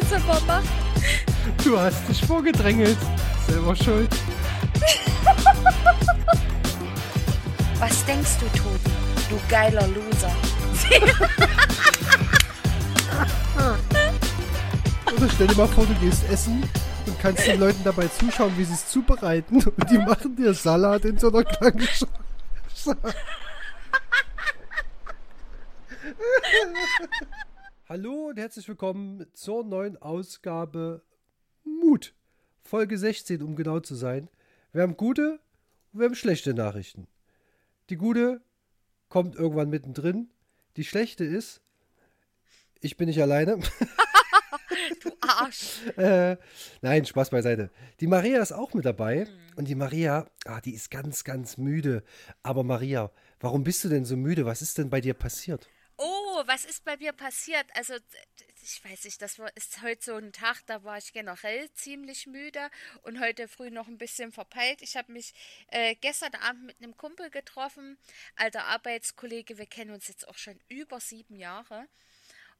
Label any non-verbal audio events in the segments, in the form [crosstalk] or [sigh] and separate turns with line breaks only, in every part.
das immer macht.
Du hast dich vorgedrängelt. Selber schuld. [laughs]
Was denkst du, Tobi? Du geiler Loser. [laughs]
Oder stell dir mal vor, du gehst essen und kannst den Leuten dabei zuschauen, wie sie es zubereiten. Und die machen dir Salat in so einer kleinen Schale. [laughs] Hallo und herzlich willkommen zur neuen Ausgabe Mut. Folge 16, um genau zu sein. Wir haben gute und wir haben schlechte Nachrichten. Die gute kommt irgendwann mittendrin. Die schlechte ist, ich bin nicht alleine. [laughs]
Du Arsch. [laughs]
äh, nein, Spaß beiseite. Die Maria ist auch mit dabei. Und die Maria, ah, die ist ganz, ganz müde. Aber Maria, warum bist du denn so müde? Was ist denn bei dir passiert?
Oh, was ist bei mir passiert? Also, ich weiß nicht, das war, ist heute so ein Tag, da war ich generell ziemlich müde und heute früh noch ein bisschen verpeilt. Ich habe mich äh, gestern Abend mit einem Kumpel getroffen, alter Arbeitskollege, wir kennen uns jetzt auch schon über sieben Jahre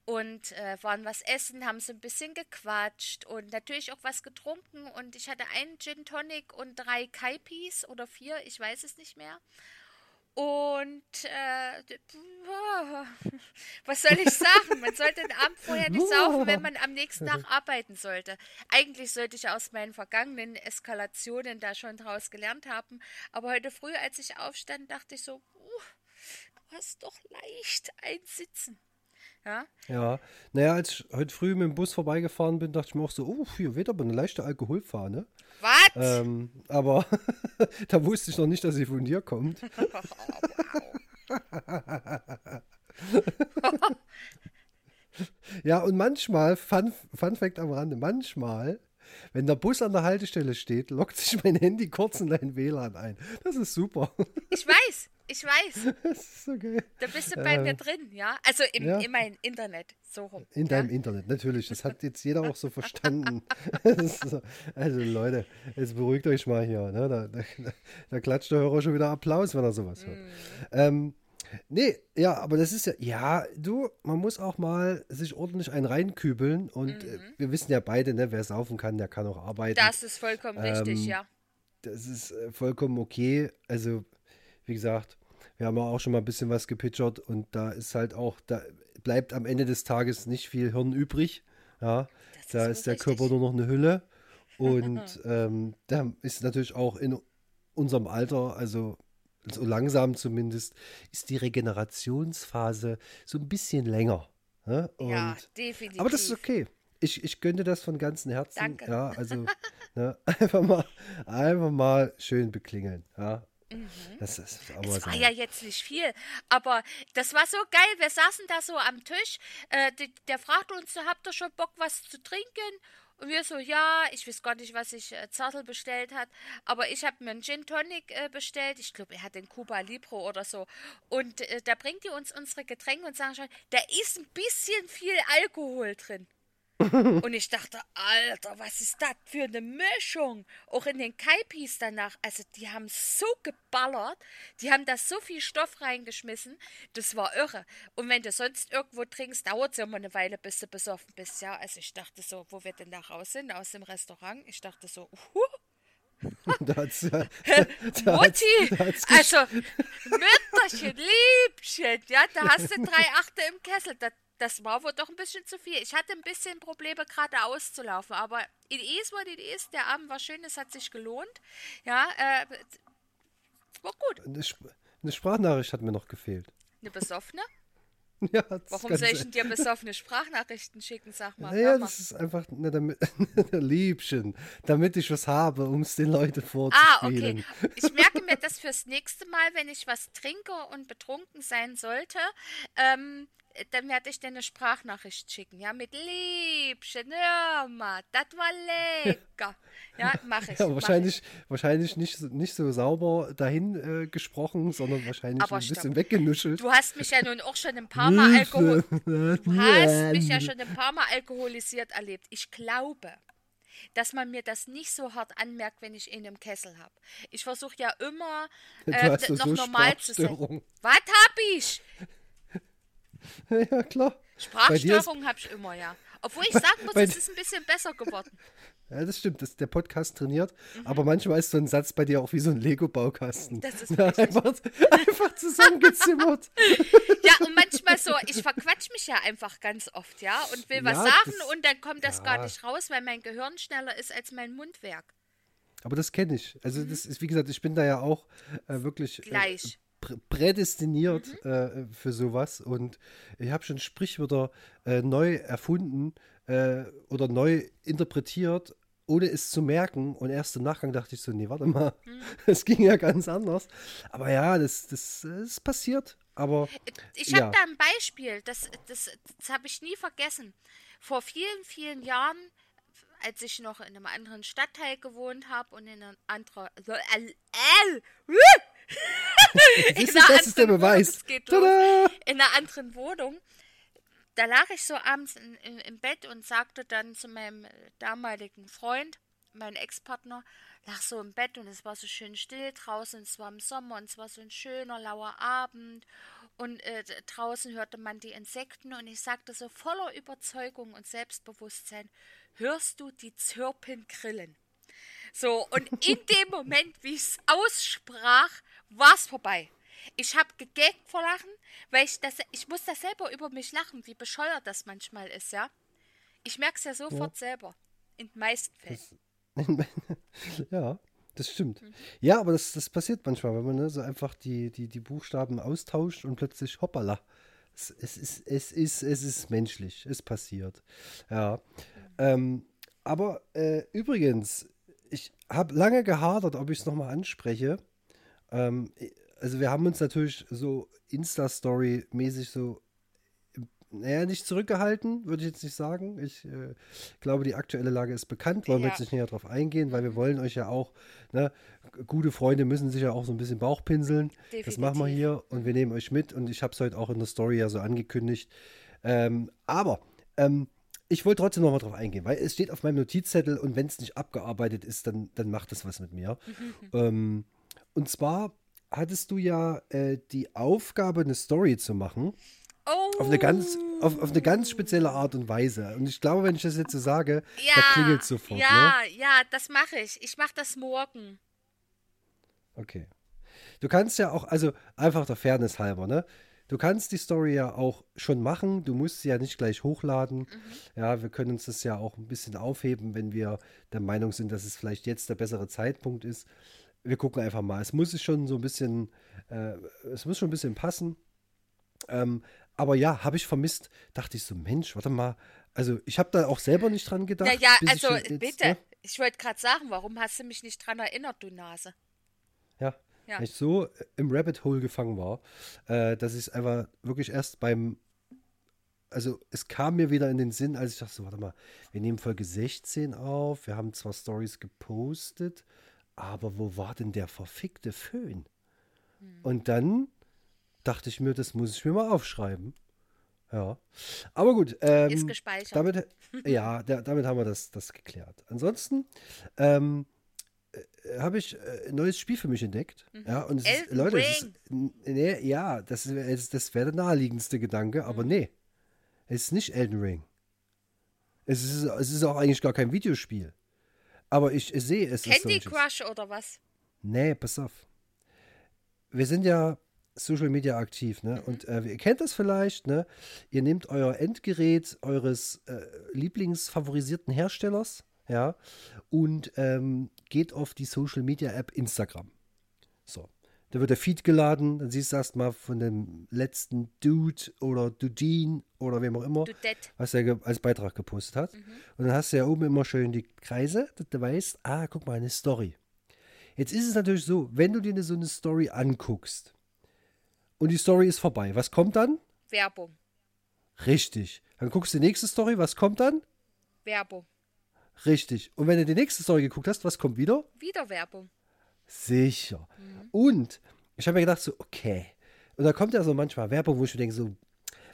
und äh, waren was essen, haben so ein bisschen gequatscht und natürlich auch was getrunken und ich hatte einen Gin Tonic und drei Kaipis oder vier, ich weiß es nicht mehr. Und äh, [laughs] was soll ich sagen? Man sollte den Abend vorher nicht saufen, wenn man am nächsten Tag [laughs] arbeiten sollte. Eigentlich sollte ich aus meinen vergangenen Eskalationen da schon draus gelernt haben. Aber heute früh, als ich aufstand, dachte ich so, uh, du hast doch leicht einsitzen. Ja?
Ja, naja, als ich heute früh mit dem Bus vorbeigefahren bin, dachte ich mir auch so, oh, hier wird aber eine leichte Alkoholfahne.
Was?
Ähm, aber [laughs] da wusste ich noch nicht, dass sie von dir kommt. [laughs] [laughs] Ja, und manchmal, Fun, Fun Fact am Rande, manchmal, wenn der Bus an der Haltestelle steht, lockt sich mein Handy kurz in dein WLAN ein. Das ist super.
Ich weiß, ich weiß. [laughs]
Das ist okay.
Da bist du bei
Äh,
mir drin, ja? Also im,
ja.
in meinem Internet, so rum.
In
ja?
deinem Internet, natürlich. Das hat jetzt jeder auch so verstanden. [laughs] [laughs] So- also Leute, jetzt beruhigt euch mal hier. Ne? Da, da, da klatscht der Hörer schon wieder Applaus, wenn er sowas hört. Ähm, nee, ja, aber das ist ja, ja, du, man muss auch mal sich ordentlich einen reinkübeln und äh, wir wissen ja beide, ne, wer saufen kann, der kann auch arbeiten.
Das ist vollkommen richtig,
Ähm,
ja.
das ist äh, vollkommen okay. Also, wie gesagt, wir haben ja auch schon mal ein bisschen was gepitchert und da ist halt auch, da bleibt am Ende des Tages nicht viel Hirn übrig. Ja,
Das
da ist der
richtig.
Körper nur noch eine Hülle. Und [laughs] ähm, da ist natürlich auch in unserem Alter, also so langsam zumindest, ist die Regenerationsphase so ein bisschen länger. Ne? Und
Ja, definitiv.
aber das ist okay. Ich, ich gönne das von ganzem Herzen.
Danke.
Ja, also [laughs] ne, [laughs] einfach mal, einfach mal schön beklingeln. Ja. Das ist
Mhm. Es war ja jetzt nicht viel, aber das war so geil. Wir saßen da so am Tisch. Äh, die, der fragte uns so, habt ihr schon Bock, was zu trinken? Und wir so, ja, ich weiß gar nicht, was sich äh, Zartel bestellt hat, aber ich habe mir einen Gin Tonic äh, bestellt. Ich glaube, er hat den Cuba Libre oder so. Und äh, da bringt die uns unsere Getränke und sagen schon, da ist ein bisschen viel Alkohol drin. Und ich dachte, Alter, was ist das für eine Mischung? Auch in den Kaipis danach. Also, die haben so geballert. Die haben da so viel Stoff reingeschmissen. Das war irre. Und wenn du sonst irgendwo trinkst, dauert es ja immer eine Weile, bis du besoffen bist. Ja, also ich dachte so, wo wir denn da raus sind, aus dem Restaurant. Ich dachte so, huh, [laughs]
da hat's, da [laughs] hat's-
Mutti,
da hat's
also [laughs] Mütterchen, Liebchen, ja, da hast du drei Achte im Kessel. Das, das war wohl doch ein bisschen zu viel. Ich hatte ein bisschen Probleme, gerade auszulaufen, aber it is what it is. Der Abend war schön, es hat sich gelohnt. Ja, äh, war gut.
eine, Sp- eine Sprachnachricht hat mir noch gefehlt.
Eine besoffene? [laughs]
Ja, das
Warum soll ich denn dir besoffene Sprachnachrichten schicken, sag mal?
Naja, das ist einfach, ne, damit, [laughs] Liebchen, damit ich was habe, um es den Leuten
Ah,
vorzuspielen.
okay. Ich merke mir [laughs] das fürs nächste Mal, wenn ich was trinke und betrunken sein sollte, ähm, dann werde ich dir eine Sprachnachricht schicken, ja, mit Liebchen, hör mal, das war lecker. [laughs] Ja, mache ich.
Ja,
mach
wahrscheinlich, wahrscheinlich nicht, so- nicht so sauber dahin äh, gesprochen, sondern wahrscheinlich
Aber
ein bisschen
stopp.
weggenuschelt.
Ich. Du hast mich ja nun auch schon ein paar Mal Alkohol. Du [laughs] hast mich ja schon ein paar Mal alkoholisiert erlebt. Ich glaube, dass man mir das nicht so hart anmerkt, wenn ich ihn im Kessel habe. Ich versuche ja immer äh, noch
so
normal zu sein. Was hab ich? [laughs]
Ja, klar.
Sprachstörung habe ich immer, ja. Obwohl ich sagen muss, es ist ein bisschen besser geworden.
Ja, das stimmt, das, der Podcast trainiert, mhm. aber manchmal ist so ein Satz bei dir auch wie so ein Lego-Baukasten. Das ist [laughs] ja, einfach, einfach zusammengezimmert.
ja, und manchmal so, ich verquatsch mich ja einfach ganz oft, ja, und will was ja, sagen das, und dann kommt das ja. gar nicht raus, weil mein Gehirn schneller ist als mein Mundwerk.
Aber das kenne ich. Also mhm. das ist, wie gesagt, ich bin da ja auch äh, wirklich
äh, Gleich.
Äh, prädestiniert mhm. äh, für sowas und ich habe schon Sprichwörter äh, neu erfunden äh, oder neu interpretiert, ohne es zu merken. Und erst im Nachgang dachte ich so, nee, warte mal, mhm. [laughs] es ging ja ganz anders. Aber ja, das, das, das passiert. Aber
ich habe ja. da ein Beispiel, das, das, das habe ich nie vergessen. Vor vielen, vielen Jahren als ich noch in einem anderen Stadtteil gewohnt habe und in einer anderen. Äh, äh,
in einer das ist der Beweis.
Wohnung, in einer anderen Wohnung. Da lag ich so abends in, in, im Bett und sagte dann zu meinem damaligen Freund, mein Ex-Partner, lag so im Bett und es war so schön still draußen, es war im Sommer und es war so ein schöner, lauer Abend und äh, draußen hörte man die Insekten und ich sagte so voller Überzeugung und Selbstbewusstsein, hörst du die Zirpen grillen. So, und in dem [laughs] Moment, wie ich es aussprach, war es vorbei. Ich habe gegägt vor Lachen, weil ich das, ich muss da selber über mich lachen, wie bescheuert das manchmal ist, ja. Ich merke es ja sofort ja. selber. In den meisten Fällen. [laughs]
ja, das stimmt. Mhm. Ja, aber das, das passiert manchmal, wenn man ne, so einfach die, die, die Buchstaben austauscht und plötzlich hoppala. Es, es, ist, es, ist, es ist menschlich, es passiert. Ja. Ähm, aber äh, übrigens, ich habe lange gehadert, ob ich es nochmal anspreche. Ähm, also wir haben uns natürlich so Insta-Story-mäßig so, naja, nicht zurückgehalten, würde ich jetzt nicht sagen. Ich äh, glaube, die aktuelle Lage ist bekannt, wollen ja. wir jetzt nicht näher drauf eingehen, weil wir mhm. wollen euch ja auch, ne, gute Freunde müssen sich ja auch so ein bisschen Bauchpinseln. Definitiv. Das machen wir hier und wir nehmen euch mit und ich habe es heute auch in der Story ja so angekündigt. Ähm, aber ähm, ich wollte trotzdem noch mal drauf eingehen, weil es steht auf meinem Notizzettel und wenn es nicht abgearbeitet ist, dann, dann macht das was mit mir. ähm, und zwar hattest du ja äh, die Aufgabe, eine Story zu machen.
Oh.
Auf eine, ganz, auf, auf eine ganz spezielle Art und Weise. Und ich glaube, wenn ich das jetzt so sage,
ja,
da klingelt es sofort.
Ja,
ne?
ja, das mache ich. Ich mache das morgen.
Okay. Du kannst ja auch, also einfach der Fairness halber, ne? Du kannst die Story ja auch schon machen, du musst sie ja nicht gleich hochladen. Mhm. Ja, wir können uns das ja auch ein bisschen aufheben, wenn wir der Meinung sind, dass es vielleicht jetzt der bessere Zeitpunkt ist. Wir gucken einfach mal. Es muss schon so ein bisschen, äh, es muss schon ein bisschen passen. Ähm, aber ja, habe ich vermisst, dachte ich so, Mensch, warte mal. Also ich habe da auch selber nicht dran gedacht.
Ja, ja, also jetzt, bitte. Ne? Ich wollte gerade sagen, warum hast du mich nicht dran erinnert, du Nase?
Ja, ja. ich so im Rabbit Hole gefangen war, äh, dass ich es einfach wirklich erst beim, also es kam mir wieder in den Sinn, als ich dachte so, warte mal, wir nehmen Folge 16 auf, wir haben zwar Stories gepostet, aber wo war denn der verfickte Föhn? Hm. Und dann dachte ich mir, das muss ich mir mal aufschreiben. Ja. Aber gut. Ähm,
Ist gespeichert.
Damit, ja, der, damit haben wir das, das geklärt. Ansonsten, ähm, äh, habe ich äh, ein neues Spiel für mich entdeckt. Mhm. Ja, und ist, Leute, ist, nee, ja, das, ist, das wäre der naheliegendste Gedanke, aber mhm. nee. Es ist nicht Elden Ring. Es ist, es ist auch eigentlich gar kein Videospiel. Aber ich, ich sehe es.
Candy Crush oder was?
Nee, pass auf. Wir sind ja Social Media aktiv, ne? Mhm. Und äh, ihr kennt das vielleicht, ne? Ihr nehmt euer Endgerät eures äh, Lieblingsfavorisierten Herstellers ja, und ähm, geht auf die Social Media App Instagram. So. Da wird der Feed geladen, dann siehst du erstmal von dem letzten Dude oder Dudine oder wem auch immer, Dudette. was er als Beitrag gepostet hat. Mhm. Und dann hast du ja oben immer schön die Kreise, dass du weißt, ah, guck mal, eine Story. Jetzt ist es natürlich so, wenn du dir so eine Story anguckst und die Story ist vorbei, was kommt dann?
Werbung.
Richtig. Dann guckst du die nächste Story, was kommt dann?
Werbung.
Richtig. Und wenn du die nächste Story geguckt hast, was kommt wieder?
Wieder Werbung.
Sicher. Mhm. Und ich habe mir gedacht, so, okay. Und da kommt ja so manchmal Werbung, wo ich mir denke, so,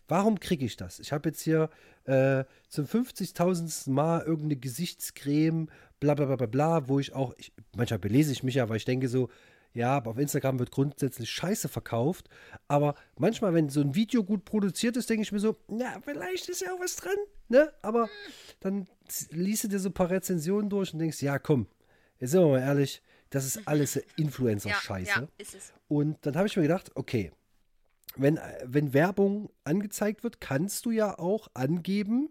warum kriege ich das? Ich habe jetzt hier äh, zum 50.000. Mal irgendeine Gesichtscreme, bla bla bla bla bla, wo ich auch, ich, manchmal belese ich mich ja, weil ich denke so, Ja, aber auf Instagram wird grundsätzlich Scheiße verkauft. Aber manchmal, wenn so ein Video gut produziert ist, denke ich mir so, ja, vielleicht ist ja auch was dran. Ne? Aber dann liest du dir so ein paar Rezensionen durch und denkst, ja, komm, jetzt sind wir mal ehrlich, das ist alles Influencer-Scheiße. Ja, ja. Und dann habe ich mir gedacht, okay, wenn, wenn Werbung angezeigt wird, kannst du ja auch angeben,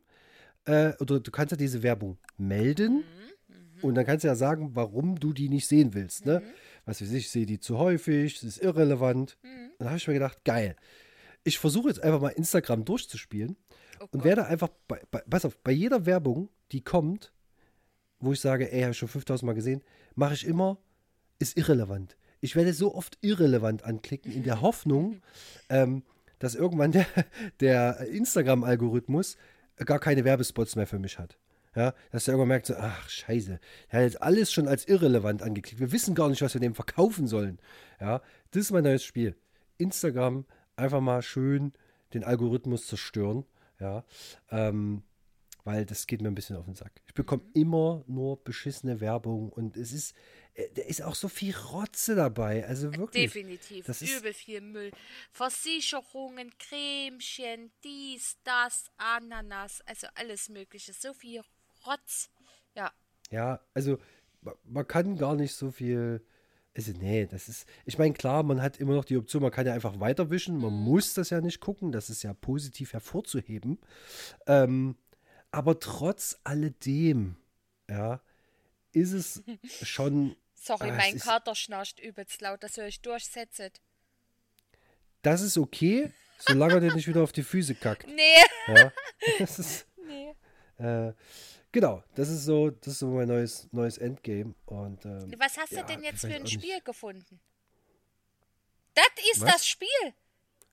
äh, oder du kannst ja diese Werbung melden. Mhm, mh. Und dann kannst du ja sagen, warum du die nicht sehen willst. Ne? Mhm. Was weiß ich, ich sehe die zu häufig, das ist irrelevant. Mhm. Dann habe ich mir gedacht, geil. Ich versuche jetzt einfach mal Instagram durchzuspielen oh und werde einfach, bei, bei, pass auf, bei jeder Werbung, die kommt, wo ich sage, ey, habe ich schon 5000 Mal gesehen, mache ich immer, ist irrelevant. Ich werde so oft irrelevant anklicken, in der Hoffnung, ähm, dass irgendwann der, [laughs] der Instagram-Algorithmus gar keine Werbespots mehr für mich hat. Ja, dass er irgendwann merkt, so, ach, scheiße, er hat jetzt alles schon als irrelevant angeklickt. Wir wissen gar nicht, was wir dem verkaufen sollen. Ja, das ist mein neues Spiel. Instagram einfach mal schön den Algorithmus zerstören. Ja, ähm, weil das geht mir ein bisschen auf den Sack. Ich bekomme mhm. immer nur beschissene Werbung und es ist, da ist auch so viel Rotze dabei. Also wirklich.
Definitiv. Das ist übel viel Müll. Versicherungen, Cremchen, dies, das, Ananas, also alles Mögliche. So viel Rotz. Ja.
Ja, also man kann gar nicht so viel. Also, nee, das ist. Ich meine, klar, man hat immer noch die Option, man kann ja einfach weiterwischen. Man mhm. muss das ja nicht gucken. Das ist ja positiv hervorzuheben. Ähm, aber trotz alledem, ja, ist es schon. [laughs]
Sorry, äh, mein Kater schnarcht übelst laut, dass ihr euch durchsetzt.
Das ist okay, solange der nicht wieder auf die Füße kackt. [laughs]
Nee.
Ja, [laughs] das ist, nee. Äh, genau, das ist so, das ist so mein neues, neues Endgame. Und, ähm,
Was hast ja, du denn jetzt für ein Spiel nicht. gefunden? Das ist Was? das Spiel.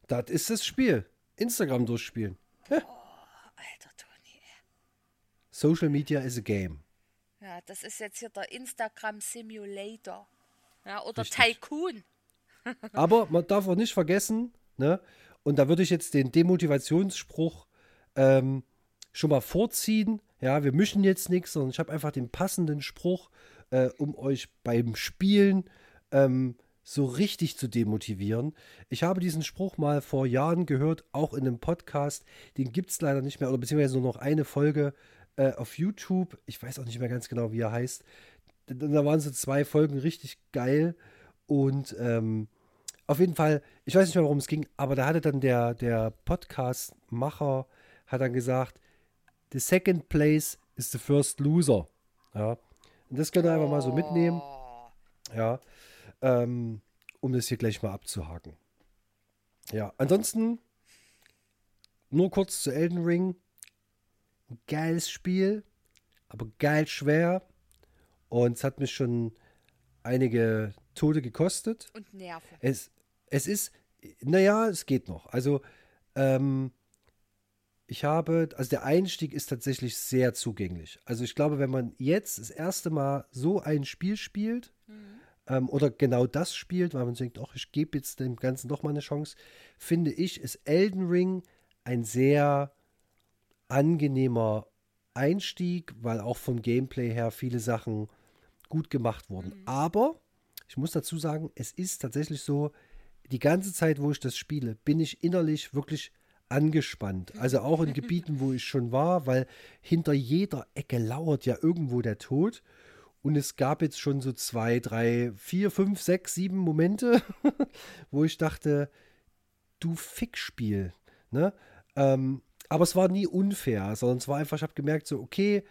Das ist das Spiel. Instagram durchspielen.
Oh, Alter Toni.
Social Media is a game.
Ja, das ist jetzt hier der Instagram Simulator. Ja, oder Richtig. Tycoon. [laughs]
Aber man darf auch nicht vergessen, ne? Und da würde ich jetzt den Demotivationsspruch ähm, schon mal vorziehen. Ja, wir mischen jetzt nichts, sondern ich habe einfach den passenden Spruch, äh, um euch beim Spielen ähm, so richtig zu demotivieren. Ich habe diesen Spruch mal vor Jahren gehört, auch in einem Podcast. Den gibt es leider nicht mehr, oder beziehungsweise nur noch eine Folge äh, auf YouTube. Ich weiß auch nicht mehr ganz genau, wie er heißt. Da waren so zwei Folgen richtig geil. Und ähm, auf jeden Fall, ich weiß nicht mehr, worum es ging, aber da hatte dann der, der Podcast-Macher hat dann gesagt, the second place is the first loser. Ja. Und das könnt ihr einfach mal so mitnehmen. Ja. Ähm, um das hier gleich mal abzuhaken. Ja, ansonsten nur kurz zu Elden Ring ein geiles Spiel, aber geil schwer. Und es hat mich schon einige Tode gekostet.
Und Nerven.
Es, es ist, naja, es geht noch. Also, ähm, ich habe, also der Einstieg ist tatsächlich sehr zugänglich. Also ich glaube, wenn man jetzt das erste Mal so ein Spiel spielt mhm. ähm, oder genau das spielt, weil man denkt, ach, ich gebe jetzt dem Ganzen doch mal eine Chance, finde ich, ist Elden Ring ein sehr angenehmer Einstieg, weil auch vom Gameplay her viele Sachen gut gemacht wurden. Mhm. Aber ich muss dazu sagen, es ist tatsächlich so, die ganze Zeit, wo ich das spiele, bin ich innerlich wirklich angespannt. Also auch in [laughs] Gebieten, wo ich schon war, weil hinter jeder Ecke lauert ja irgendwo der Tod. Und es gab jetzt schon so zwei, drei, vier, fünf, sechs, sieben Momente, [laughs] wo ich dachte, du Fickspiel. Ne? Ähm, aber es war nie unfair, sondern es war einfach, ich habe gemerkt, so, okay,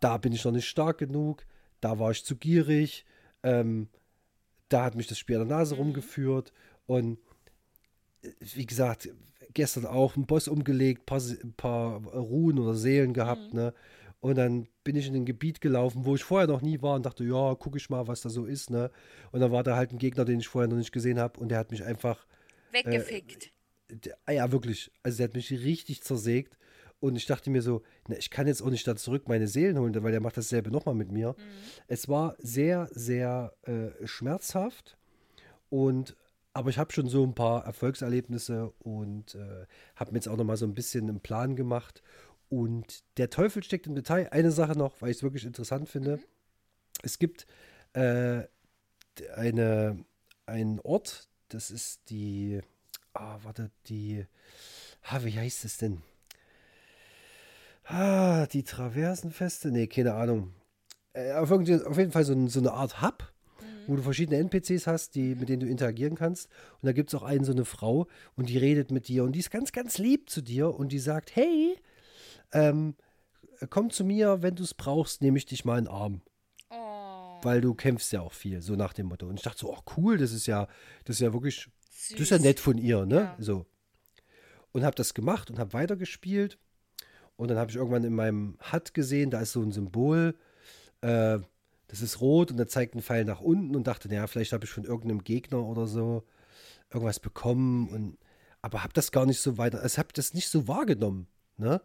da bin ich noch nicht stark genug, da war ich zu gierig, ähm, da hat mich das Spiel an der Nase mhm. rumgeführt und äh, wie gesagt, gestern auch einen Boss umgelegt, paar, ein paar Ruhen oder Seelen gehabt, mhm. ne? Und dann bin ich in ein Gebiet gelaufen, wo ich vorher noch nie war und dachte, ja, gucke ich mal, was da so ist, ne? Und dann war da halt ein Gegner, den ich vorher noch nicht gesehen habe und der hat mich einfach
äh, weggefickt. Äh,
Ah ja, wirklich. Also, der hat mich richtig zersägt. Und ich dachte mir so, na, ich kann jetzt auch nicht da zurück meine Seelen holen, weil der macht dasselbe nochmal mit mir. Mhm. Es war sehr, sehr äh, schmerzhaft. Und aber ich habe schon so ein paar Erfolgserlebnisse und äh, habe mir jetzt auch nochmal so ein bisschen einen Plan gemacht. Und der Teufel steckt im Detail. Eine Sache noch, weil ich es wirklich interessant finde. Mhm. Es gibt äh, eine einen Ort, das ist die, ah, warte, die, ah, wie heißt es denn? Ah, die Traversenfeste? Nee, keine Ahnung. Äh, auf, auf, jeden Fall so, so, eine Art Hub, mhm. wo du verschiedene NPCs hast, die, mit denen du interagieren kannst. Und da gibt es auch einen, so eine Frau, und die redet mit dir und die ist ganz, ganz lieb zu dir und die sagt, hey, ähm, komm zu mir, wenn du es brauchst, nehme ich dich mal in den Arm. Oh. Weil du kämpfst ja auch viel, so nach dem Motto. Und ich dachte so, oh cool, das ist ja, das ist ja wirklich, Süß. das ist ja nett von ihr, ne? Ja. So. Und habe das gemacht und habe weitergespielt. Und dann habe ich irgendwann in meinem HUD gesehen, da ist so ein Symbol, äh, das ist rot und da zeigt ein Pfeil nach unten und dachte, naja, vielleicht habe ich von irgendeinem Gegner oder so irgendwas bekommen. Und, aber habe das gar nicht so weiter, also habe das nicht so wahrgenommen. Ne?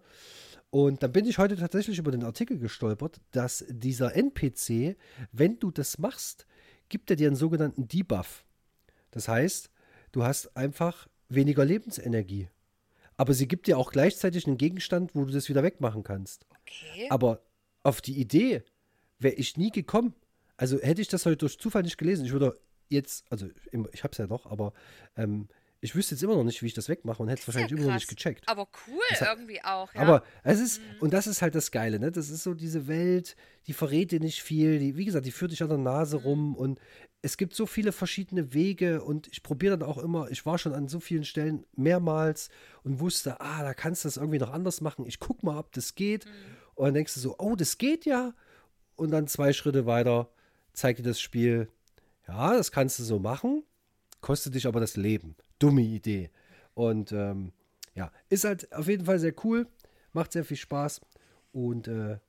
Und dann bin ich heute tatsächlich über den Artikel gestolpert, dass dieser NPC, wenn du das machst, gibt er dir einen sogenannten Debuff. Das heißt, du hast einfach weniger Lebensenergie. Aber sie gibt dir auch gleichzeitig einen Gegenstand, wo du das wieder wegmachen kannst. Okay. Aber auf die Idee wäre ich nie gekommen. Also hätte ich das heute durch Zufall nicht gelesen, ich würde jetzt, also ich habe es ja doch, aber ähm, ich wüsste jetzt immer noch nicht, wie ich das wegmache und hätte es wahrscheinlich ja immer noch nicht gecheckt.
Aber cool hat, irgendwie auch. Ja.
Aber es ist, mhm. und das ist halt das Geile, ne? Das ist so diese Welt, die verrät dir nicht viel, die, wie gesagt, die führt dich an der Nase mhm. rum und es gibt so viele verschiedene Wege und ich probiere dann auch immer, ich war schon an so vielen Stellen mehrmals und wusste, ah, da kannst du das irgendwie noch anders machen. Ich guck mal, ob das geht. Mhm. Und dann denkst du so, oh, das geht ja. Und dann zwei Schritte weiter zeigt dir das Spiel, ja, das kannst du so machen, kostet dich aber das Leben dumme Idee. Und ähm, ja, ist halt auf jeden Fall sehr cool, macht sehr viel Spaß und äh,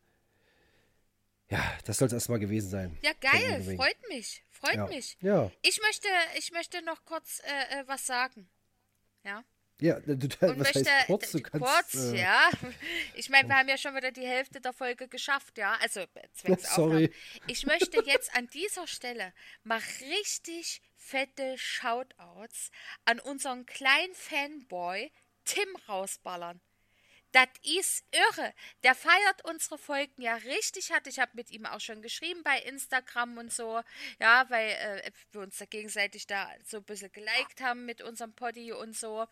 ja, das soll es erstmal gewesen sein.
Ja, geil, freut mich, freut
ja.
mich.
Ja.
Ich möchte, ich möchte noch kurz äh, äh was sagen. Ja.
Ja, du,
und was möchte,
heißt kurz? Du
kannst, kurz, äh, ja. [laughs] Ich meine, wir haben ja schon wieder die Hälfte der Folge geschafft, ja. Also, [laughs]
Sorry.
Ich möchte jetzt an dieser Stelle mal richtig fette Shoutouts an unseren kleinen Fanboy Tim rausballern. Das ist irre. Der feiert unsere Folgen ja richtig hart. Ich habe mit ihm auch schon geschrieben bei Instagram und so. Ja, weil äh, wir uns da gegenseitig da so ein bisschen geliked haben mit unserem Poddy und so.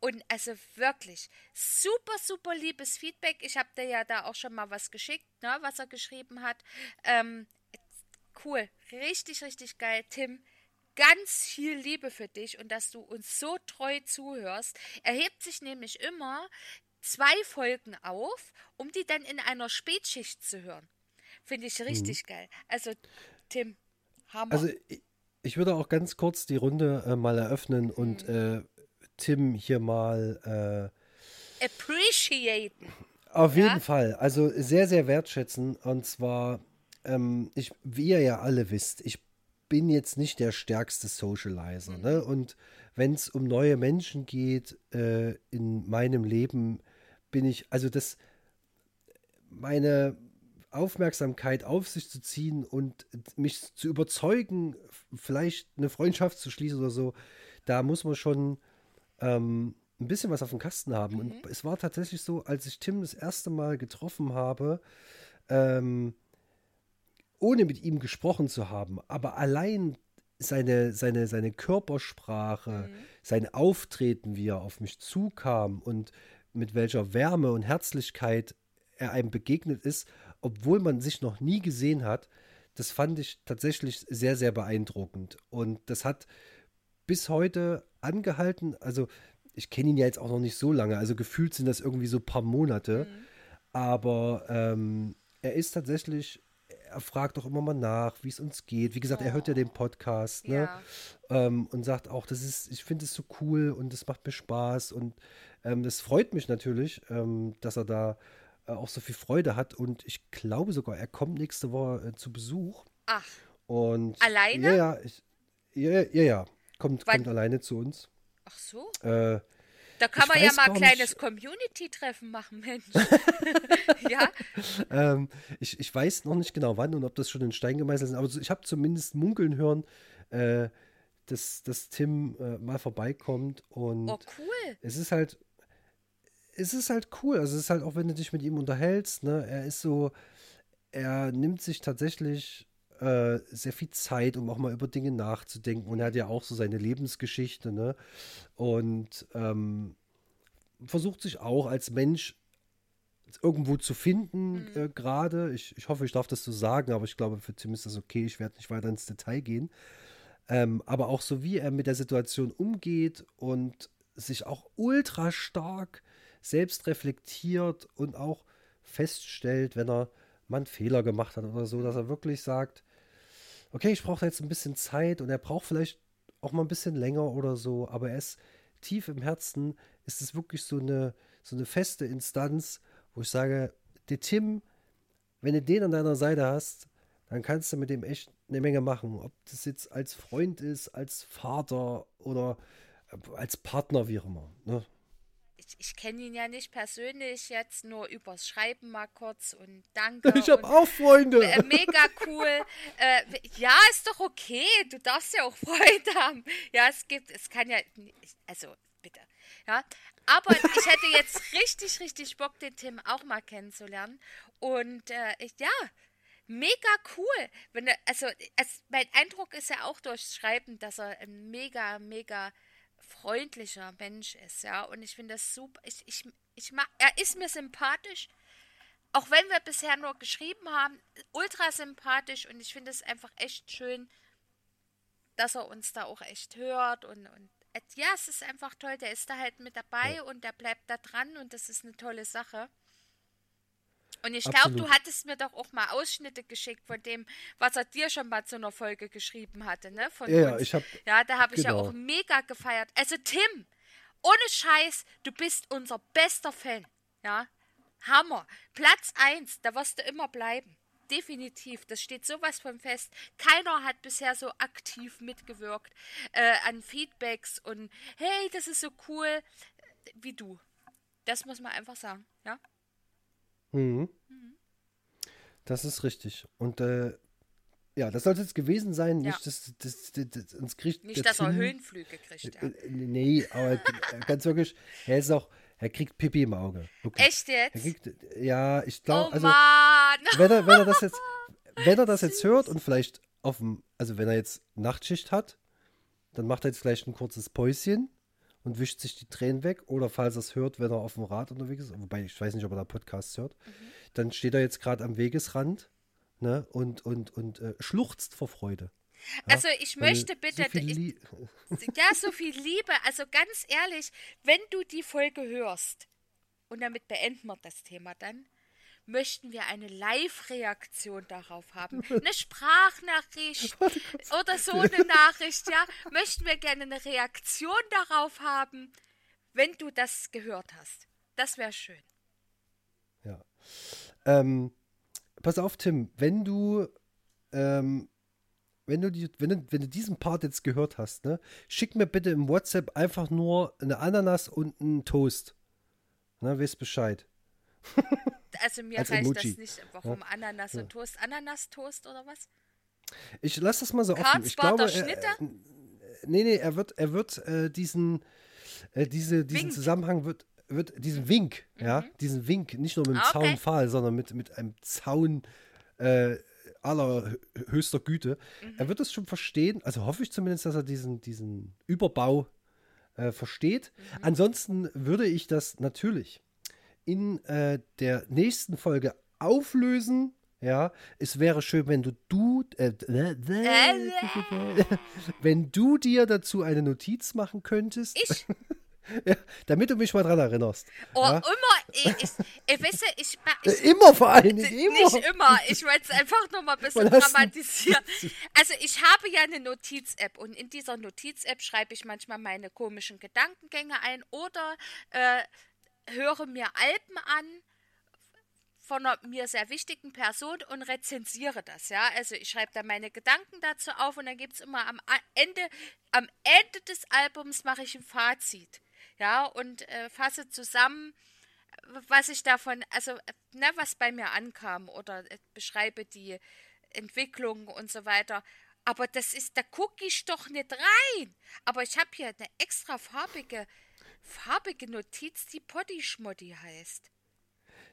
Und also wirklich super, super liebes Feedback. Ich habe dir ja da auch schon mal was geschickt, ne, was er geschrieben hat. Ähm, cool. Richtig, richtig geil. Tim, ganz viel Liebe für dich und dass du uns so treu zuhörst. Er hebt sich nämlich immer zwei Folgen auf, um die dann in einer Spätschicht zu hören. Finde ich richtig mhm. geil. Also, Tim, Hammer.
Also, ich würde auch ganz kurz die Runde äh, mal eröffnen mhm. und äh, Tim hier mal
äh, appreciaten.
Auf ja? jeden Fall. Also sehr, sehr wertschätzen. Und zwar, ähm, ich, wie ihr ja alle wisst, ich bin jetzt nicht der stärkste Socializer. Ne? Und wenn es um neue Menschen geht äh, in meinem Leben, bin ich, also das, meine Aufmerksamkeit auf sich zu ziehen und mich zu überzeugen, vielleicht eine Freundschaft zu schließen oder so, da muss man schon ähm, ein bisschen was auf dem Kasten haben. Mhm. Und es war tatsächlich so, als ich Tim das erste Mal getroffen habe, ähm, ohne mit ihm gesprochen zu haben, aber allein seine, seine, seine Körpersprache, mhm. sein Auftreten, wie er auf mich zukam und mit welcher Wärme und Herzlichkeit er einem begegnet ist, obwohl man sich noch nie gesehen hat, das fand ich tatsächlich sehr, sehr beeindruckend. Und das hat bis heute angehalten. Also, ich kenne ihn ja jetzt auch noch nicht so lange, also gefühlt sind das irgendwie so ein paar Monate. Mhm. Aber ähm, er ist tatsächlich er fragt auch immer mal nach, wie es uns geht. Wie gesagt, oh. er hört ja den Podcast, ne? Ja. Ähm, und sagt auch, das ist, ich finde es so cool und es macht mir Spaß und ähm, das freut mich natürlich, ähm, dass er da äh, auch so viel Freude hat und ich glaube sogar, er kommt nächste Woche äh, zu Besuch.
Ach.
Und
alleine?
Ja, ja, ich, ja, ja, ja, kommt, kommt alleine zu uns.
Ach so.
Äh,
da kann man ja mal ein kleines Community-Treffen machen, Mensch. [laughs] ja.
Ähm, ich, ich weiß noch nicht genau wann und ob das schon in Stein gemeißelt ist, aber ich habe zumindest munkeln hören, äh, dass, dass Tim äh, mal vorbeikommt und
oh, cool.
es ist halt es ist halt cool, also es ist halt auch, wenn du dich mit ihm unterhältst, ne, er ist so, er nimmt sich tatsächlich äh, sehr viel Zeit, um auch mal über Dinge nachzudenken. Und er hat ja auch so seine Lebensgeschichte, ne? Und ähm, versucht sich auch als Mensch irgendwo zu finden, mhm. äh, gerade. Ich, ich hoffe, ich darf das so sagen, aber ich glaube, für Tim ist das okay. Ich werde nicht weiter ins Detail gehen. Ähm, aber auch so, wie er mit der Situation umgeht und sich auch ultra stark selbst reflektiert und auch feststellt, wenn er mal einen Fehler gemacht hat oder so, dass er wirklich sagt, okay, ich brauche jetzt ein bisschen Zeit und er braucht vielleicht auch mal ein bisschen länger oder so, aber er ist tief im Herzen, ist es wirklich so eine, so eine feste Instanz, wo ich sage, der Tim, wenn du den an deiner Seite hast, dann kannst du mit dem echt eine Menge machen. Ob das jetzt als Freund ist, als Vater oder als Partner, wie auch immer. Ne?
Ich, ich kenne ihn ja nicht persönlich jetzt, nur übers Schreiben mal kurz und danke.
Ich habe auch Freunde.
Äh, mega cool. äh, ja, ist doch okay. Du darfst ja auch [laughs] Freunde haben. Ja, es gibt, es kann ja, also bitte. Ja, aber ich hätte jetzt [laughs] richtig, richtig Bock, den Tim auch mal kennenzulernen. Und äh, ich, ja, mega cool. Wenn also, es, mein Eindruck ist ja auch durchs Schreiben, dass er ein mega, mega freundlicher Mensch ist, ja. Und ich finde das super. Ich, ich, ich mag, er ist mir sympathisch. Auch wenn wir bisher nur geschrieben haben, ultra sympathisch und ich finde es einfach echt schön, dass er uns da auch echt hört und, und ja, es ist einfach toll. Der ist da halt mit dabei und der bleibt da dran und das ist eine tolle Sache. Und ich glaube, du hattest mir doch auch mal Ausschnitte geschickt von dem, was er dir schon mal zu einer Folge geschrieben hatte, ne? Von
ja, uns. ich habe.
Ja, da habe ich genau. ja auch mega gefeiert. Also Tim, ohne Scheiß, du bist unser bester Fan, ja? Hammer. Platz 1, da wirst du immer bleiben definitiv. Das steht sowas von fest. Keiner hat bisher so aktiv mitgewirkt äh, an Feedbacks und hey, das ist so cool wie du. Das muss man einfach sagen, ja?
Mhm. mhm. Das ist richtig. Und äh, ja, das sollte es gewesen sein. Ja. Nicht, dass, dass, dass, uns kriegt.
Nicht, dass er Höhenflüge kriegt. Ja. Äh,
äh, nee, aber äh, ganz wirklich, er ist auch, er kriegt Pipi im Auge.
Wirklich. Echt jetzt?
Kriegt, ja, ich glaube,
oh,
also wenn er, wenn er das jetzt, [laughs] wenn er das jetzt hört und vielleicht auf dem, also wenn er jetzt Nachtschicht hat, dann macht er jetzt gleich ein kurzes Päuschen und wischt sich die Tränen weg. Oder falls er es hört, wenn er auf dem Rad unterwegs ist, wobei ich weiß nicht, ob er da Podcasts hört, mhm. dann steht er jetzt gerade am Wegesrand ne, und, und, und äh, schluchzt vor Freude.
Ja, also ich möchte bitte, so ich, [laughs] ja, so viel Liebe. Also ganz ehrlich, wenn du die Folge hörst, und damit beenden wir das Thema dann, möchten wir eine Live-Reaktion darauf haben. Eine Sprachnachricht [laughs] oder so eine Nachricht, ja. Möchten wir gerne eine Reaktion darauf haben, wenn du das gehört hast. Das wäre schön.
Ja. Ähm, pass auf, Tim, wenn du ähm, wenn du, die, wenn, du, wenn du diesen Part jetzt gehört hast, ne, schick mir bitte im WhatsApp einfach nur eine Ananas und einen Toast. Na, weißt Bescheid. [laughs]
Also mir reicht Emoji. das nicht. Warum ja. Ananas und Toast? Ananas-Toast oder was?
Ich lasse das mal so offen. Ich glaube, er, äh, nee, nee, er wird, er wird äh, diesen, äh, diese, diesen Wink. Zusammenhang wird, wird diesen Wink, mhm. ja, diesen Wink, nicht nur mit dem ah, okay. Zaunpfahl, sondern mit, mit einem Zaun äh, allerhöchster Güte. Mhm. Er wird es schon verstehen, also hoffe ich zumindest, dass er diesen, diesen Überbau äh, versteht. Mhm. Ansonsten würde ich das natürlich in äh, der nächsten Folge auflösen. Ja, es wäre schön, wenn du du äh, wenn du dir dazu eine Notiz machen könntest.
Ich? [laughs]
Ja, damit du mich mal dran erinnerst.
Oh, ja? immer. Ich, ich, ich, weiß, ich,
ich, immer vor allem. Nicht immer.
Nicht immer. Ich wollte es einfach nur mal ein bisschen [laughs] dramatisieren. [laughs] Also ich habe ja eine Notiz-App und in dieser Notiz-App schreibe ich manchmal meine komischen Gedankengänge ein oder äh, höre mir Alben an von einer mir sehr wichtigen Person und rezensiere das, ja. Also ich schreibe da meine Gedanken dazu auf und dann gibt es immer am Ende, am Ende des Albums mache ich ein Fazit ja, und äh, fasse zusammen, was ich davon, also, ne, was bei mir ankam oder äh, beschreibe die Entwicklung und so weiter. Aber das ist, da gucke ich doch nicht rein. Aber ich habe hier eine extra farbige, farbige Notiz, die Poddy Schmoddy heißt.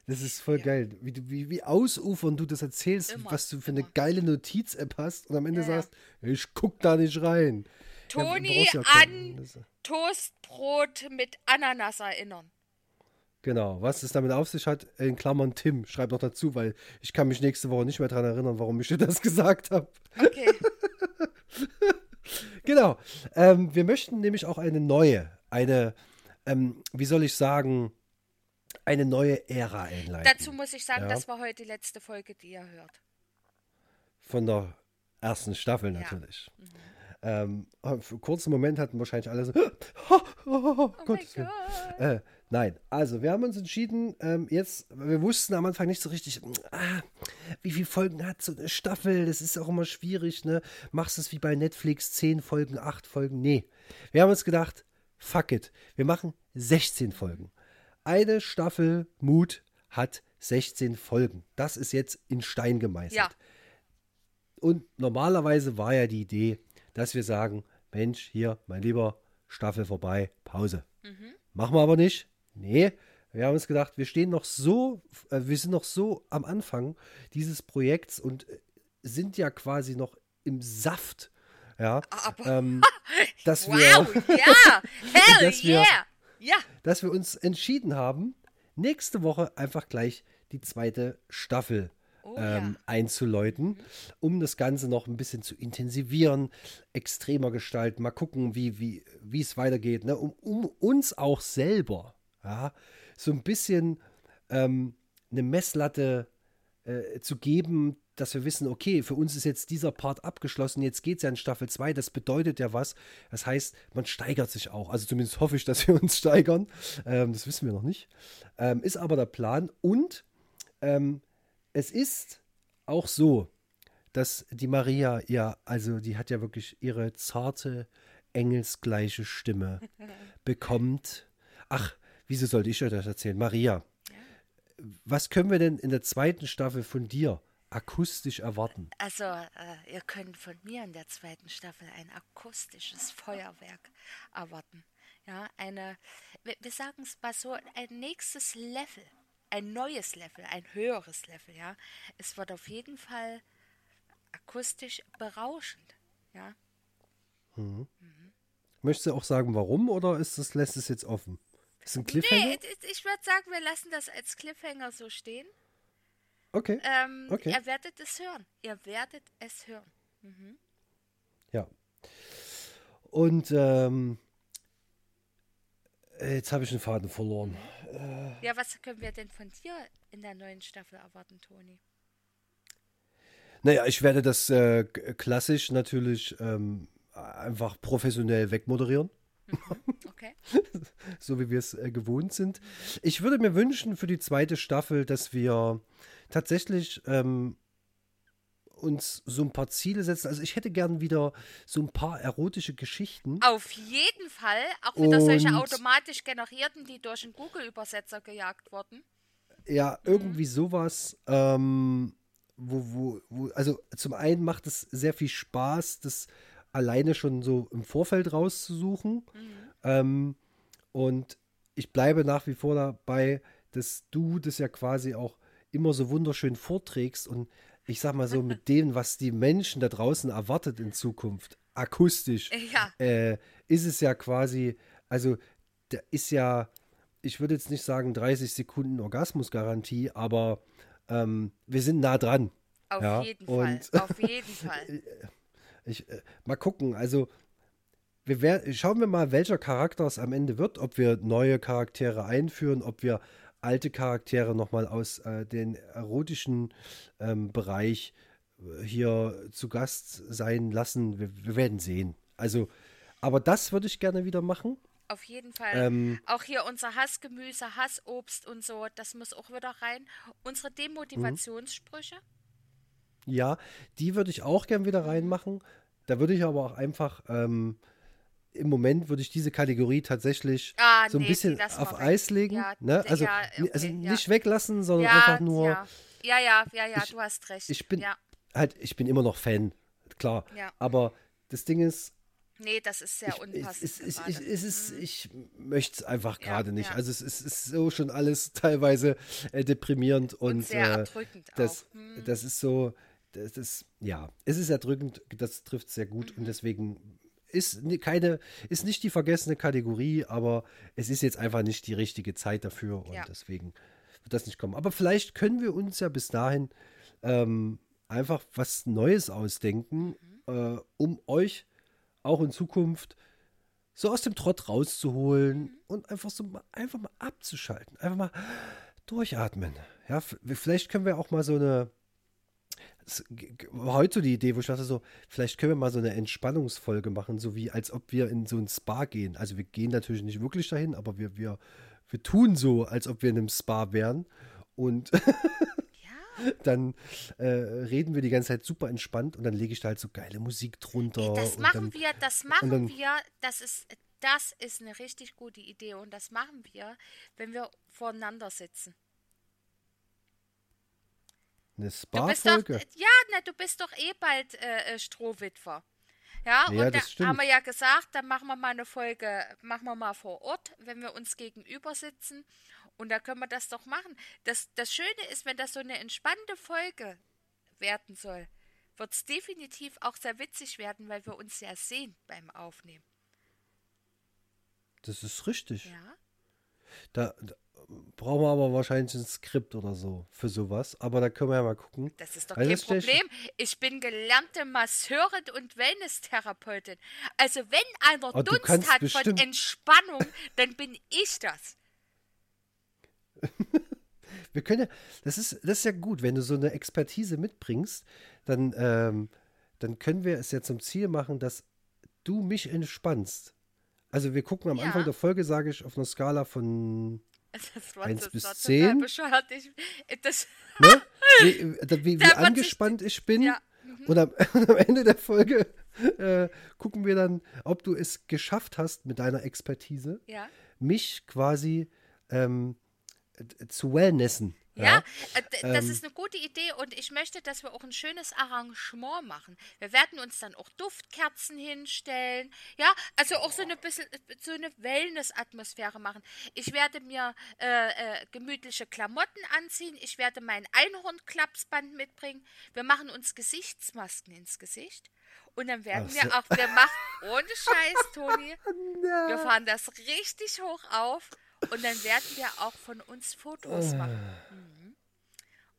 Das ist voll
Ja.
geil. Wie, wie, wie ausufern du das erzählst,
Immer,
was du für eine
immer.
geile Notiz-App hast und am Ende
Ja,
sagst, ich guck da nicht rein.
Toni
ja
an Toastbrot mit Ananas erinnern.
Genau, was es damit auf sich hat, in Klammern Tim, schreib noch dazu, weil ich kann mich nächste Woche nicht mehr daran erinnern, warum ich dir das [laughs] gesagt habe.
Okay. [laughs]
Genau. Ähm, wir möchten nämlich auch eine neue, eine, ähm, wie soll ich sagen, eine neue Ära einleiten.
Dazu muss ich sagen,
Ja.
das war heute die letzte Folge, die ihr hört.
Von der ersten Staffel
Ja.
natürlich. Ähm, für einen kurzen Moment hatten wahrscheinlich alle so, oh, oh, oh,
Oh.
Äh, nein, also wir haben uns entschieden, ähm, jetzt, wir wussten am Anfang nicht so richtig, ah, wie viele Folgen hat so eine Staffel, das ist auch immer schwierig, ne? Machst es wie bei Netflix, 10 Folgen, 8 Folgen, nee. Wir haben uns gedacht, fuck it, wir machen 16 Folgen. Eine Staffel Mut hat 16 Folgen. Das ist jetzt in Stein gemeißelt.
Ja,
Und normalerweise war ja die Idee, dass wir sagen, Mensch, hier, mein Lieber, Staffel vorbei, Pause. Machen wir aber nicht. Nee, wir haben uns gedacht, wir stehen noch so, äh, wir sind noch so am Anfang dieses Projekts und äh, sind ja quasi noch im Saft. Ja, ähm, [laughs] dass wir,
wow, ja, hell [laughs]
dass wir-
yeah. Ja,
dass wir uns entschieden haben, nächste Woche einfach gleich die zweite Staffel
Oh
ähm,
ja.
einzuläuten, um das Ganze noch ein bisschen zu intensivieren, extremer gestalten, mal gucken, wie, wie, wie es weitergeht, ne? um, um uns auch selber ja, so ein bisschen ähm, eine Messlatte äh, zu geben, dass wir wissen, okay, für uns ist jetzt dieser Part abgeschlossen, jetzt geht es ja in Staffel 2, das bedeutet ja was. Das heißt, man steigert sich auch. Also zumindest hoffe ich, dass wir [laughs] uns steigern. Ähm, das wissen wir noch nicht. Ähm, ist aber der Plan. Und ähm, es ist auch so, dass die Maria ja, also die hat ja wirklich ihre zarte, engelsgleiche Stimme [laughs] bekommt. Ach, wieso sollte ich euch das erzählen? Maria, was können wir denn in der zweiten Staffel von dir akustisch erwarten?
also äh, ihr könnt von mir in der zweiten Staffel ein akustisches Feuerwerk erwarten. Ja, eine, wir, wir sagen es mal so, ein nächstes Level, ein neues Level, ein höheres Level, ja. Es wird auf jeden Fall akustisch berauschend, ja.
Möchtest du auch sagen, warum oder ist das, lässt es jetzt offen? Ist ein Cliffhanger?
Nee, ich- würde sagen, wir lassen das als Cliffhanger so stehen.
Okay.
Ähm,
Okay.
Ihr werdet es hören. Ihr werdet es hören.
Ja. Und ähm, äh, jetzt habe ich den Faden verloren.
Ja, was können wir denn von dir in der neuen Staffel erwarten, Toni?
Naja, ich werde das äh, klassisch natürlich ähm, einfach professionell wegmoderieren,
Okay. [laughs]
so wie wir es äh, gewohnt sind. Ich würde mir wünschen für die zweite Staffel, dass wir tatsächlich ähm, uns so ein paar Ziele setzen. Also ich hätte gern wieder so ein paar erotische Geschichten.
Auf jeden Fall. Auch wieder solche
Und-
automatisch generierten, die durch einen Google-Übersetzer gejagt wurden.
Ja, irgendwie sowas, ähm, wo, wo, wo, also zum einen macht es sehr viel Spaß, das alleine schon so im Vorfeld rauszusuchen. Ähm, und ich bleibe nach wie vor dabei, dass du das ja quasi auch immer so wunderschön vorträgst und ich sag mal so mit [laughs] dem, was die Menschen da draußen erwartet in Zukunft, akustisch,
Ja.
äh, ist es ja quasi, also da ist ja, ich würde jetzt nicht sagen 30 Sekunden Orgasmusgarantie, aber ähm, wir sind nah dran.
Auf
Ja,
jeden Fall.
und-
Auf jeden [laughs] Fall.
Ich, äh, mal gucken, also wir wer- schauen wir mal, welcher Charakter es am Ende wird, ob wir neue Charaktere einführen, ob wir alte Charaktere nochmal aus äh, den erotischen ähm, Bereich äh, hier zu Gast sein lassen. Wir, wir werden sehen. Also, aber das würde ich gerne wieder machen.
Auf jeden Fall.
Ähm,
auch hier unser Hassgemüse, Hassobst und so, das muss auch wieder rein. Unsere Demotivationssprüche.
Ja, die würde ich auch gern wieder reinmachen. Da würde ich aber auch einfach, ähm, im Moment würde ich diese Kategorie tatsächlich
Ah,
so ein
nee,
bisschen auf. Eis legen.
Ja,
ne? Also,
ja,
also
okay, ja.
nicht weglassen, sondern einfach nur
ja. Ja, ja, ja,
Ich-
du hast recht.
ich bin- halt, ich bin immer noch Fan, klar. Aber das Ding ist,
Nee, das ist sehr unpassend.
Ich, es, ich, es ist,
Mhm.
ich möchte es einfach gerade nicht. Also es ist, ist so schon alles [laughs] teilweise äh, deprimierend und,
Und sehr
äh,
erdrückend
das,
auch. Hm.
das ist so, das ist, ja, es ist erdrückend, das trifft sehr gut
Mhm.
und deswegen ist keine, ist nicht die vergessene Kategorie, aber es ist jetzt einfach nicht die richtige Zeit dafür und
Ja.
deswegen wird das nicht kommen. Aber vielleicht können wir uns ja bis dahin ähm, einfach was Neues ausdenken,
Mhm.
äh, um euch auch in Zukunft so aus dem Trott rauszuholen
Mhm.
und einfach so mal, einfach mal abzuschalten, einfach mal durchatmen. Ja, vielleicht können wir auch mal so eine es war heute so die Idee, wo ich dachte so, vielleicht können wir mal so eine Entspannungsfolge machen, so wie als ob wir in so ein Spa gehen. Also wir gehen natürlich nicht wirklich dahin, aber wir, wir, wir tun so, als ob wir in einem Spa wären. Und [laughs]
Ja,
dann äh, reden wir die ganze Zeit super entspannt und dann lege ich da halt so geile Musik drunter.
das machen
dann,
wir, das machen
dann-
wir, das ist, das ist eine richtig gute Idee und das machen wir, wenn wir voreinander sitzen.
Eine
Du bist doch,
Spa-Folge.
ja, na, du bist doch eh bald äh, äh, Strohwitwer. Ja,
Ja,
und da
stimmt.
haben wir ja gesagt, dann machen wir mal eine Folge, machen wir mal vor Ort, wenn wir uns gegenüber sitzen. Und da können wir das doch machen. Das, das Schöne ist, wenn das so eine entspannte Folge werden soll, wird es definitiv auch sehr witzig werden, weil wir uns ja sehen beim Aufnehmen.
Das ist richtig.
Ja.
Da, da brauchen wir aber wahrscheinlich ein Skript oder so für sowas. Aber da können wir ja mal gucken.
Das ist doch
Weil
kein Problem. Ich bin gelernte Masseurin und Wellness-Therapeutin. Also wenn einer
Oh, du
Dunst hat von Entspannung, [laughs] dann bin ich das. [laughs]
Wir können ja, das ist, das ist ja gut, wenn du so eine Expertise mitbringst, dann, ähm, dann können wir es ja zum Ziel machen, dass du mich entspannst. Also wir gucken am
Ja.
Anfang der Folge, sage ich, auf einer Skala von,
Das
Eins
das
bis
war total
zehn?
bescheuert. Ich, das,
ne? [laughs] wie, wie, wie
sich-
angespannt ich bin.
Ja, mhm.
Und, am, [laughs] und am Ende der Folge äh, gucken wir dann, ob du es geschafft hast mit deiner Expertise,
ja.
mich quasi ähm, zu wellnessen.
Ja, äh, d- das
ähm,
ist eine gute Idee und ich möchte, dass wir auch ein schönes Arrangement machen. Wir werden uns dann auch Duftkerzen hinstellen, ja, also auch so eine bisschen so eine Wellness-Atmosphäre machen. Ich werde mir äh, äh, gemütliche Klamotten anziehen, ich werde mein Einhornklapsband mitbringen. Wir machen uns Gesichtsmasken ins Gesicht und dann werden
Ach
wir
so.
auch, wir machen ohne [laughs] Scheiß, Toni, wir fahren das richtig hoch auf und dann werden wir auch von uns Fotos machen. Mhm.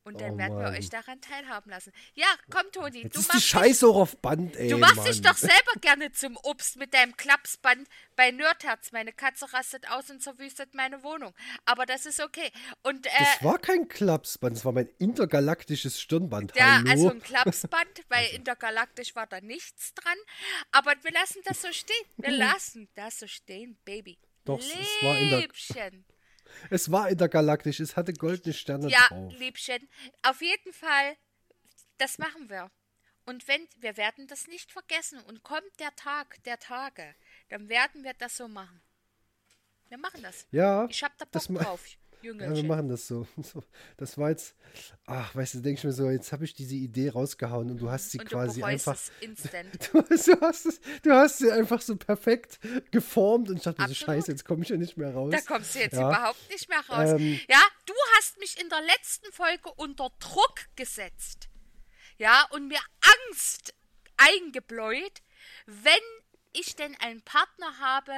Und dann
Oh
werden wir
Mann.
euch daran teilhaben lassen. Ja, komm, Toni,
Jetzt
du
ist die
machst, dich,
Scheiße auch auf Band, ey.
du machst
Mann.
dich doch selber gerne zum Obst mit deinem Klapsband bei Nerdherz. Meine Katze rastet aus und zerwüstet meine Wohnung. Aber das ist okay. Und äh,
Das war kein Klapsband, das war mein intergalaktisches Stirnband.
ja,
Hallo?
also ein Klapsband, [laughs] weil intergalaktisch war da nichts dran. Aber wir lassen das so stehen. Wir [laughs] lassen das so stehen, Baby.
Doch, es- es war inter-
Liebchen.
es war intergalaktisch, es hatte goldene Sterne
Ja,
drauf.
Liebchen. Auf jeden Fall, das machen wir. Und wenn, wir werden das nicht vergessen. Und kommt der Tag der Tage, dann werden wir das so machen. Wir machen das.
Ja,
Ich hab da Bock
das ma-
drauf,
ja, wir machen das so. [laughs] so. Das war jetzt, ach, weißt du, denke ich mir so, jetzt habe ich diese Idee rausgehauen und du hast sie
und du
quasi
bereust
einfach,
es instant. [laughs]
du, hast- du, hast es, du hast sie einfach so perfekt geformt und ich dachte mir so, scheiße, jetzt komme ich ja nicht mehr raus.
Da kommst du jetzt
Ja.
überhaupt nicht mehr raus.
Ähm.
ja, du hast mich in der letzten Folge unter Druck gesetzt. Ja, und mir Angst eingebläut, wenn ich denn einen Partner habe,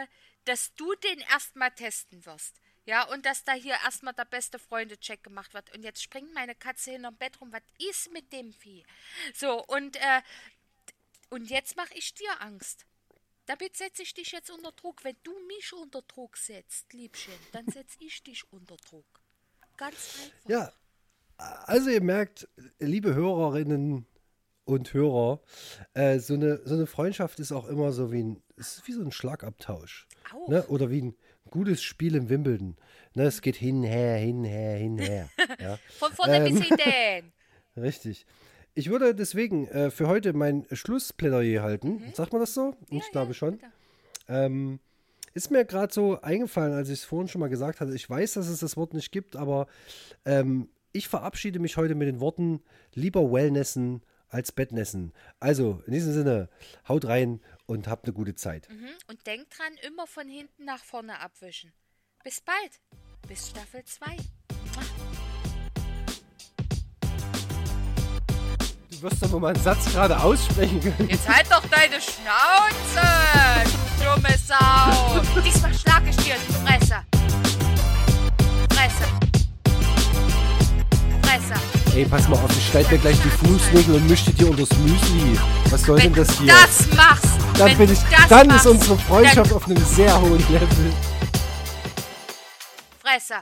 dass du den erstmal testen wirst. Ja, und dass da hier erstmal der beste Freunde-Check gemacht wird. Und jetzt springt meine Katze hinterm Bett rum. Was ist mit dem Vieh? So, und, äh, und jetzt mache ich dir Angst. Damit setze ich dich jetzt unter Druck. Wenn du mich unter Druck setzt, Liebchen, dann setze ich dich unter Druck. Ganz einfach.
Ja, also ihr merkt, liebe Hörerinnen und Hörer, äh, so, eine, so eine Freundschaft ist auch immer so wie ein, es ist wie so ein Schlagabtausch.
Auch.
Ne? Oder wie ein gutes Spiel im Wimbledon. Ne? Es geht hin, her, hin, her, hin, her. [laughs] ja.
Von vorne
Ähm.
bis hinten. [laughs]
Richtig. Ich würde deswegen äh, für heute mein Schlussplädoyer halten. Sagt man das so? ich glaube schon.
bitte.
Ähm, ist mir gerade so eingefallen, als ich es vorhin schon mal gesagt hatte. Ich weiß, dass es das Wort nicht gibt, aber ähm, ich verabschiede mich heute mit den Worten lieber Wellnessen als Bettnässen. Also, in diesem Sinne, haut rein und habt eine gute Zeit.
Mhm. Und denkt dran, immer von hinten nach vorne abwischen. Bis bald. Bis Staffel 2.
Du wirst doch mal einen Satz gerade aussprechen können.
Jetzt halt doch deine Schnauze, du dumme Sau. Diesmal schlag ich dir in die Fresse. Fresse. Fresse.
Ey, pass mal auf, ich schneide mir gleich die Fußnägel und mische die dir unter das Müsli. Was soll
Wenn
denn das hier?
das machst,
dann bin
du
ich, dann
machst,
ist unsere Freundschaft auf einem sehr hohen Level.
Fresse.